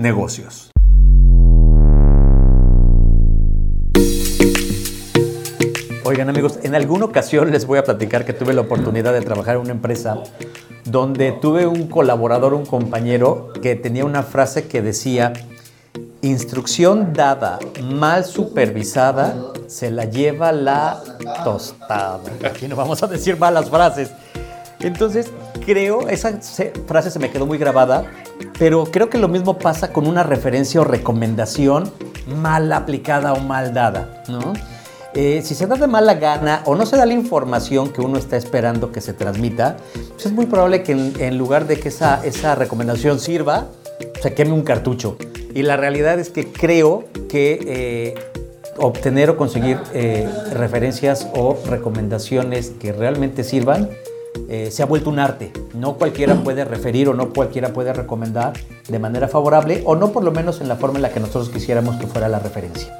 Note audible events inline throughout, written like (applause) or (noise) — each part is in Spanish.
negocios. Oigan amigos, en alguna ocasión les voy a platicar que tuve la oportunidad de trabajar en una empresa donde tuve un colaborador, un compañero, que tenía una frase que decía, instrucción dada, mal supervisada, se la lleva la tostada. Aquí no vamos a decir malas frases. Entonces, creo, esa frase se me quedó muy grabada, pero creo que lo mismo pasa con una referencia o recomendación mal aplicada o mal dada, ¿no? Eh, si se da de mala gana o no se da la información que uno está esperando que se transmita, pues es muy probable que en, lugar de que esa, esa recomendación sirva, se queme un cartucho. Y la realidad es que creo que eh, obtener o conseguir eh, referencias o recomendaciones que realmente sirvan se ha vuelto un arte. No cualquiera puede referir o no cualquiera puede recomendar de manera favorable o no por lo menos en la forma en la que nosotros quisiéramos que fuera la referencia.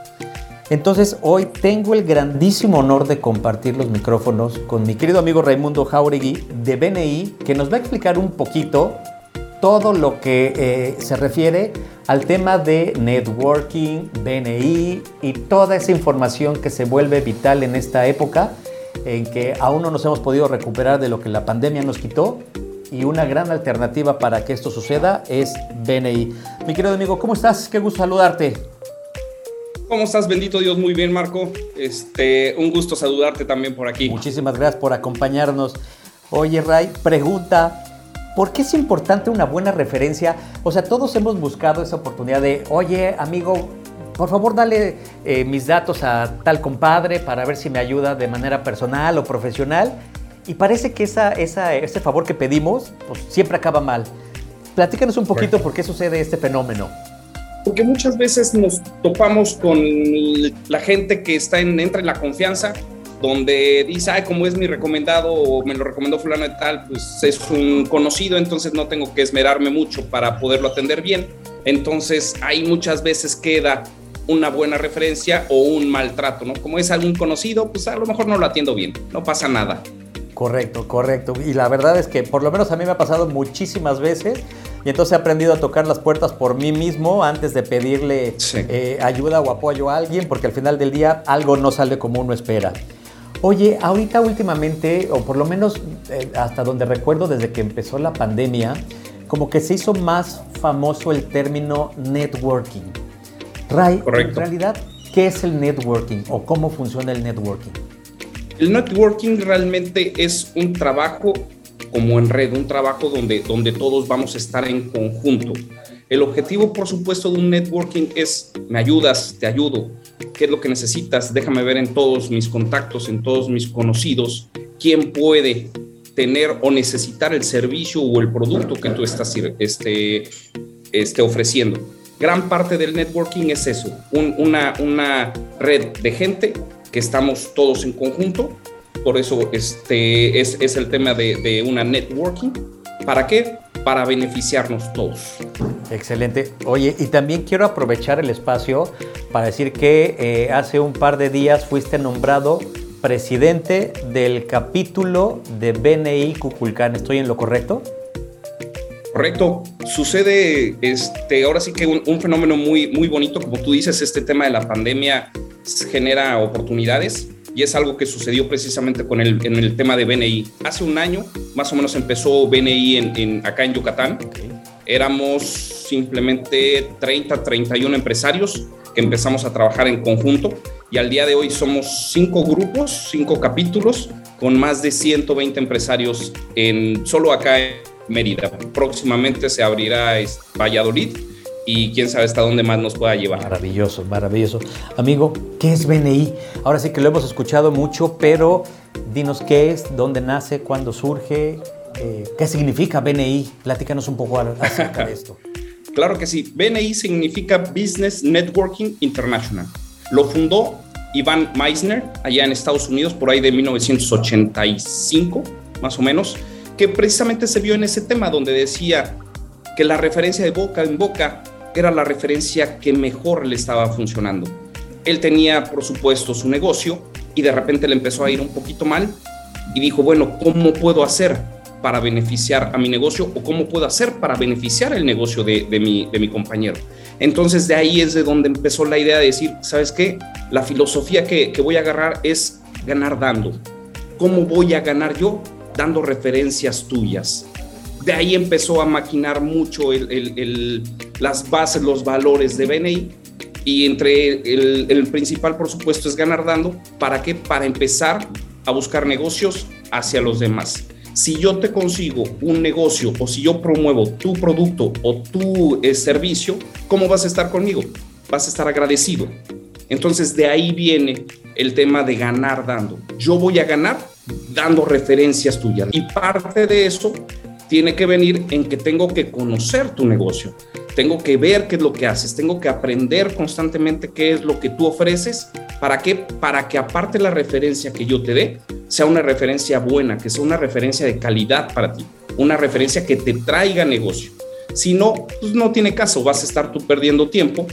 Entonces hoy tengo el grandísimo honor de compartir los micrófonos con mi querido amigo Raimundo Jauregui de BNI, que nos va a explicar un poquito todo lo que eh, se refiere al tema de networking, BNI y toda esa información que se vuelve vital en esta época en que aún no nos hemos podido recuperar de lo que la pandemia nos quitó y una gran alternativa para que esto suceda es BNI. Mi querido amigo, ¿cómo estás? Qué gusto saludarte. ¿Cómo estás? Bendito Dios, muy bien, Marco. Este, un gusto saludarte también por aquí. Muchísimas gracias por acompañarnos. Oye, Ray, pregunta, ¿por qué es importante una buena referencia? O sea, todos hemos buscado esa oportunidad de, oye, amigo, por favor, dale eh, mis datos a tal compadre para ver si me ayuda de manera personal o profesional. Y parece que esa, esa, ese favor que pedimos, pues siempre acaba mal. Platícanos un poquito por qué sucede este fenómeno porque muchas veces nos topamos con la gente que está en, entra en la confianza, donde dice, ay, como es mi recomendado o me lo recomendó fulano de tal, pues es un conocido, entonces no tengo que esmerarme mucho para poderlo atender bien. Entonces ahí muchas veces queda una buena referencia o un maltrato, ¿no? Como es algún conocido, pues a lo mejor no lo atiendo bien, no pasa nada. Correcto, correcto. Y la verdad es que por lo menos a mí me ha pasado muchísimas veces y entonces he aprendido a tocar las puertas por mí mismo antes de pedirle eh, ayuda o apoyo a alguien, porque al final del día algo no sale como uno espera. Oye, ahorita últimamente, o por lo menos eh, hasta donde recuerdo desde que empezó la pandemia, como que se hizo más famoso el término networking. Ray, en realidad, ¿qué es el networking o cómo funciona el networking? El networking realmente es un trabajo como en red, un trabajo donde, donde todos vamos a estar en conjunto. El objetivo, por supuesto, de un networking es, me ayudas, te ayudo, qué es lo que necesitas, déjame ver en todos mis contactos, en todos mis conocidos, quién puede tener o necesitar el servicio o el producto que tú estás este, este, ofreciendo. Gran parte del networking es eso, una, red de gente que estamos todos en conjunto por eso este, es, el tema de, de, una networking. ¿Para qué? Para beneficiarnos todos. Excelente. Oye, y también quiero aprovechar el espacio para decir que eh, hace un par de días fuiste nombrado presidente del capítulo de BNI Cuculcán. ¿Estoy en lo correcto? Correcto. Sucede, este, ahora sí que un, un, fenómeno muy, muy bonito, como tú dices, este tema de la pandemia genera oportunidades y es algo que sucedió precisamente con el, en el tema de BNI. Hace un año, más o menos, empezó BNI en, acá en Yucatán. Éramos simplemente 30, 31 empresarios que empezamos a trabajar en conjunto y al día de hoy somos cinco grupos, cinco capítulos con más de 120 empresarios en solo acá en Mérida. Próximamente se abrirá Valladolid y quién sabe hasta dónde más nos pueda llevar. Maravilloso, maravilloso. Amigo, ¿qué es BNI? Ahora sí que lo hemos escuchado mucho, pero dinos qué es, dónde nace, cuándo surge, eh, qué significa BNI. Platícanos un poco acerca de esto. (laughs) Claro que sí. BNI significa Business Networking International. Lo fundó Iván Meissner allá en Estados Unidos por ahí de 1985, más o menos, que precisamente se vio en ese tema donde decía que la referencia de boca en boca era la referencia que mejor le estaba funcionando. Él tenía, por supuesto, su negocio y de repente le empezó a ir un poquito mal y dijo, bueno, ¿cómo puedo hacer para beneficiar a mi negocio o cómo puedo hacer para beneficiar el negocio de, mi, de mi compañero. Entonces de ahí es de donde empezó la idea de decir, ¿sabes qué? La filosofía que, que voy a agarrar es ganar dando. ¿Cómo voy a ganar yo? Dando referencias tuyas. De ahí empezó a maquinar mucho el, el, las bases, los valores de BNI y entre el, principal, por supuesto, es ganar dando. ¿Para qué? Para empezar a buscar negocios hacia los demás. Si yo te consigo un negocio o si yo promuevo tu producto o tu eh, servicio, ¿cómo vas a estar conmigo? Vas a estar agradecido. Entonces de ahí viene el tema de ganar dando. Yo voy a ganar dando referencias tuyas. Y parte de eso tiene que venir en que tengo que conocer tu negocio. Tengo que ver qué es lo que haces, tengo que aprender constantemente qué es lo que tú ofreces. ¿Para qué? Para que aparte la referencia que yo te dé, sea una referencia buena, que sea una referencia de calidad para ti, una referencia que te traiga negocio. Si no, pues no tiene caso, vas a estar tú perdiendo tiempo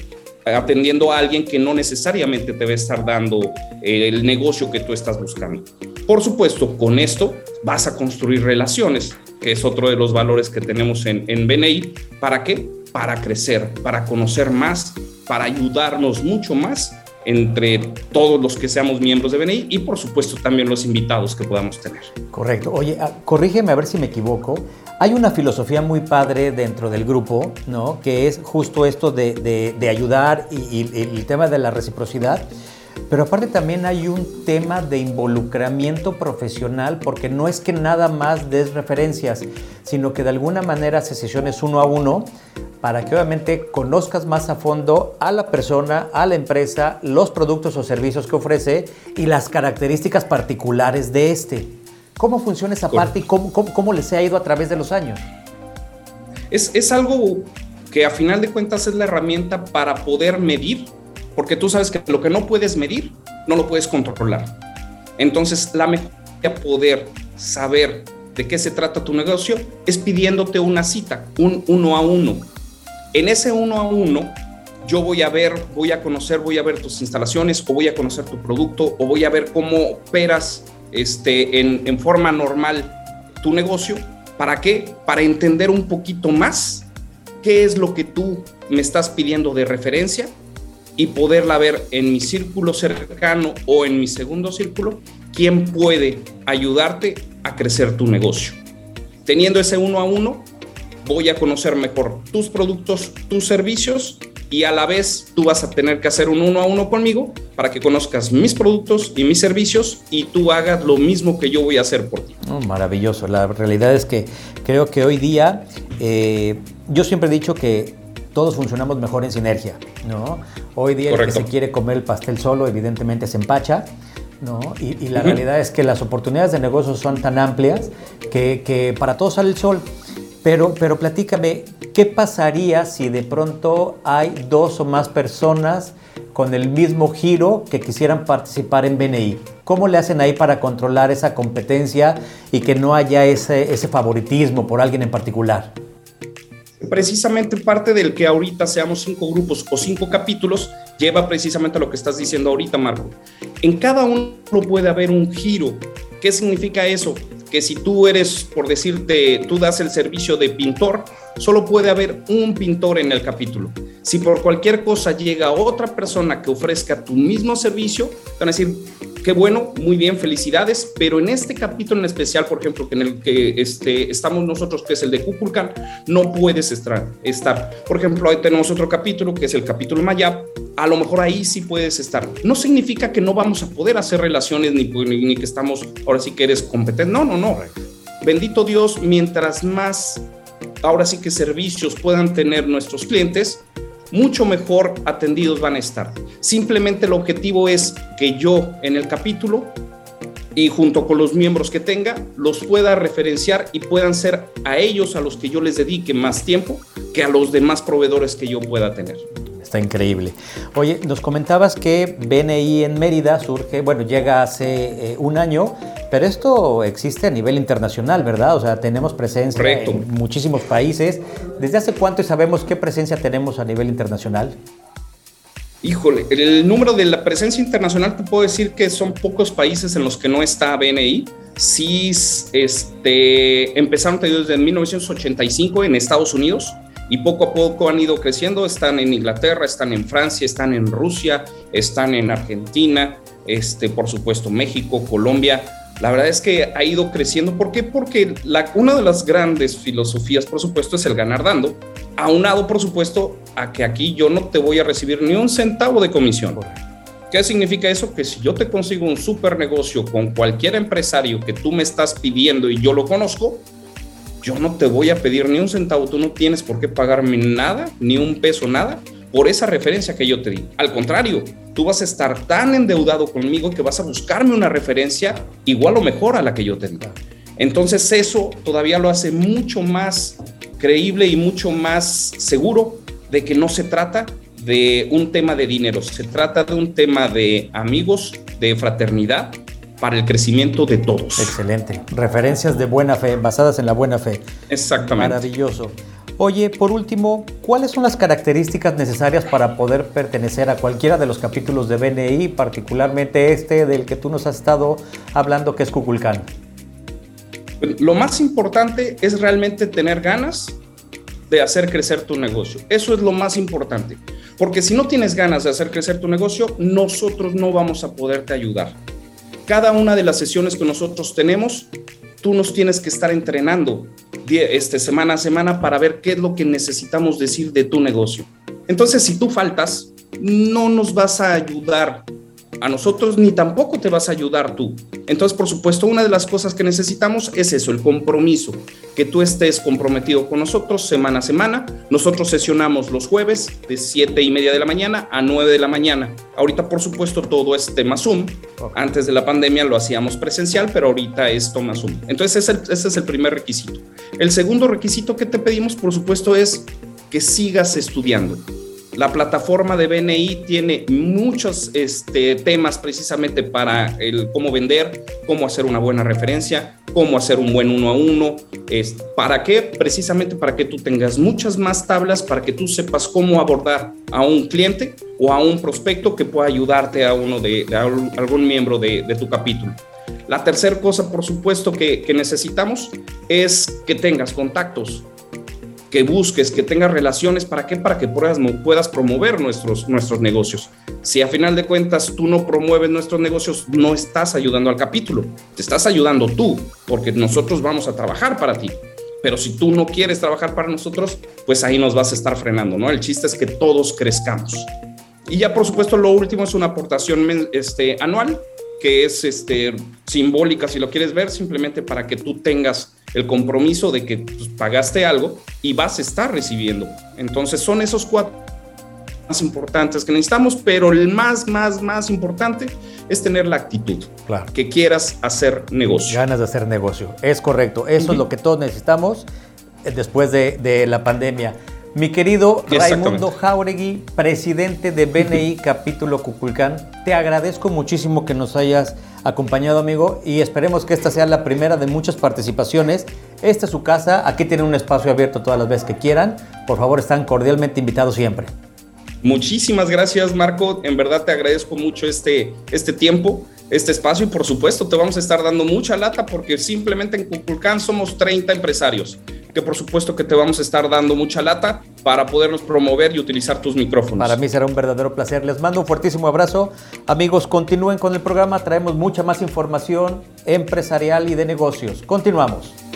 atendiendo a alguien que no necesariamente te va a estar dando eh, el negocio que tú estás buscando. Por supuesto, con esto vas a construir relaciones, que es otro de los valores que tenemos en, en BNI. ¿Para qué? Para crecer, para conocer más, para ayudarnos mucho más entre todos los que seamos miembros de BNI y por supuesto también los invitados que podamos tener. Correcto. Oye, ah, corrígeme a ver si me equivoco. Hay una filosofía muy padre dentro del grupo, ¿no? Que es justo esto de, de, ayudar y, y el tema de la reciprocidad. Pero aparte también hay un tema de involucramiento profesional porque no es que nada más des referencias, sino que de alguna manera haces sesiones uno a uno para que obviamente conozcas más a fondo a la persona, a la empresa, los productos o servicios que ofrece y las características particulares de este. ¿Cómo funciona esa parte y cómo, cómo, les ha ido a través de los años? Es, es algo que a final de cuentas es la herramienta para poder medir porque tú sabes que lo que no puedes medir, no lo puedes controlar. Entonces, la mejor poder saber de qué se trata tu negocio es pidiéndote una cita, un uno a uno. En ese uno a uno, yo voy a ver, voy a conocer, voy a ver tus instalaciones o voy a conocer tu producto o voy a ver cómo operas este, en, en forma normal tu negocio. ¿Para qué? Para entender un poquito más qué es lo que tú me estás pidiendo de referencia y poderla ver en mi círculo cercano o en mi segundo círculo, quién puede ayudarte a crecer tu negocio. Teniendo ese uno a uno, voy a conocer mejor tus productos, tus servicios y a la vez tú vas a tener que hacer un uno a uno conmigo para que conozcas mis productos y mis servicios y tú hagas lo mismo que yo voy a hacer por ti. maravilloso. La realidad es que creo que hoy día eh, yo siempre he dicho que todos funcionamos mejor en sinergia, ¿no? Hoy día el que se quiere comer el pastel solo, evidentemente se empacha, ¿no? Y, la realidad es que las oportunidades de negocio son tan amplias que, para todos sale el sol. Pero, pero platícame, ¿qué pasaría si de pronto hay dos o más personas con el mismo giro que quisieran participar en BNI? ¿Cómo le hacen ahí para controlar esa competencia y que no haya ese, ese favoritismo por alguien en particular? precisamente parte del que ahorita seamos cinco grupos o cinco capítulos lleva precisamente a lo que estás diciendo ahorita, Marco. En cada uno puede haber un giro. ¿Qué significa eso? Que si tú eres, por decirte, tú das el servicio de pintor, solo puede haber un pintor en el capítulo. Si por cualquier cosa llega otra persona que ofrezca tu mismo servicio, van a decir, qué bueno, muy bien, felicidades, pero en este capítulo en especial, por ejemplo, en el que este, estamos nosotros, que es el de Kukulkan, no puedes estar, estar. Por ejemplo, ahí tenemos otro capítulo, que es el capítulo Mayab, a lo mejor ahí sí puedes estar. No significa que no vamos a poder hacer relaciones ni, ni que estamos, ahora sí que eres competente, no, no, no. Bendito Dios, mientras más, ahora sí que servicios puedan tener nuestros clientes, mucho mejor atendidos van a estar. Simplemente el objetivo es que yo en el capítulo y junto con los miembros que tenga, los pueda referenciar y puedan ser a ellos a los que yo les dedique más tiempo que a los demás proveedores que yo pueda tener. Está increíble. Oye, nos comentabas que BNI en Mérida surge, bueno, llega hace eh, un año, pero esto existe a nivel internacional, ¿verdad? O sea, tenemos presencia en muchísimos países. ¿Desde hace cuánto sabemos qué presencia tenemos a nivel internacional? Híjole, el número de la presencia internacional te puedo decir que son pocos países en los que no está BNI. Sí, este, empezaron desde 1985 en Estados Unidos y poco a poco han ido creciendo. Están en Inglaterra, están en Francia, están en Rusia, están en Argentina, este, por supuesto México, Colombia. La verdad es que ha ido creciendo. ¿Por qué? Porque la, una de las grandes filosofías, por supuesto, es el ganar dando. Aunado, por supuesto, a que aquí yo no te voy a recibir ni un centavo de comisión. ¿Qué significa eso? Que si yo te consigo un super negocio con cualquier empresario que tú me estás pidiendo y yo lo conozco, yo no te voy a pedir ni un centavo, tú no tienes por qué pagarme nada, ni un peso, nada, por esa referencia que yo te di. Al contrario, tú vas a estar tan endeudado conmigo que vas a buscarme una referencia igual o mejor a la que yo te di. Entonces eso todavía lo hace mucho más creíble y mucho más seguro de que no se trata de un tema de dinero, se trata de un tema de amigos, de fraternidad para el crecimiento de todos. Excelente. Referencias de buena fe, basadas en la buena fe. Exactamente. Maravilloso. Oye, por último, ¿cuáles son las características necesarias para poder pertenecer a cualquiera de los capítulos de BNI, particularmente este del que tú nos has estado hablando, que es Cuculcán? Lo más importante es realmente tener ganas de hacer crecer tu negocio. Eso es lo más importante. Porque si no tienes ganas de hacer crecer tu negocio, nosotros no vamos a poderte ayudar cada una de las sesiones que nosotros tenemos, tú nos tienes que estar entrenando este, semana a semana para ver qué es lo que necesitamos decir de tu negocio. Entonces, si tú faltas, no nos vas a ayudar a nosotros ni tampoco te vas a ayudar tú. Entonces, por supuesto, una de las cosas que necesitamos es eso, el compromiso, que tú estés comprometido con nosotros semana a semana. Nosotros sesionamos los jueves de 7 y media de la mañana a 9 de la mañana. Ahorita, por supuesto, todo es tema Zoom. Antes de la pandemia lo hacíamos presencial, pero ahorita es toma Zoom. Entonces, ese, ese es el primer requisito. El segundo requisito que te pedimos, por supuesto, es que sigas estudiando. La plataforma de BNI tiene muchos este, temas precisamente para el cómo vender, cómo hacer una buena referencia, cómo hacer un buen uno a uno. Es, ¿Para qué? Precisamente para que tú tengas muchas más tablas, para que tú sepas cómo abordar a un cliente o a un prospecto que pueda ayudarte a uno de, algún miembro de, tu capítulo. La tercera cosa, por supuesto, que necesitamos es que tengas contactos que busques, que tengas relaciones, ¿para qué? Para que puedas, puedas promover nuestros, nuestros negocios. Si a final de cuentas tú no promueves nuestros negocios, no estás ayudando al capítulo, te estás ayudando tú, porque nosotros vamos a trabajar para ti. Pero si tú no quieres trabajar para nosotros, pues ahí nos vas a estar frenando, ¿no? El chiste es que todos crezcamos. Y ya por supuesto lo último es una aportación este, anual que es este, simbólica, si lo quieres ver, simplemente para que tú tengas el compromiso de que pues, pagaste algo y vas a estar recibiendo. Entonces son esos cuatro más importantes que necesitamos, pero el más, más, más importante es tener la actitud. Claro. Que quieras hacer negocio. Ganas de hacer negocio. Es correcto. Eso es lo que todos necesitamos eh, después de, de la pandemia. Mi querido Raimundo Jauregui, presidente de BNI (laughs) Capítulo Cuculcán, te agradezco muchísimo que nos hayas acompañado, amigo, y esperemos que esta sea la primera de muchas participaciones. Esta es su casa, aquí tienen un espacio abierto todas las veces que quieran. Por favor, están cordialmente invitados siempre. Muchísimas gracias, Marco. En verdad te agradezco mucho este, este tiempo, este espacio y por supuesto te vamos a estar dando mucha lata porque simplemente en Cuculcán somos 30 empresarios que por supuesto que te vamos a estar dando mucha lata para podernos promover y utilizar tus micrófonos. Para mí será un verdadero placer. Les mando un fuertísimo abrazo. Amigos, continúen con el programa. Traemos mucha más información empresarial y de negocios. Continuamos.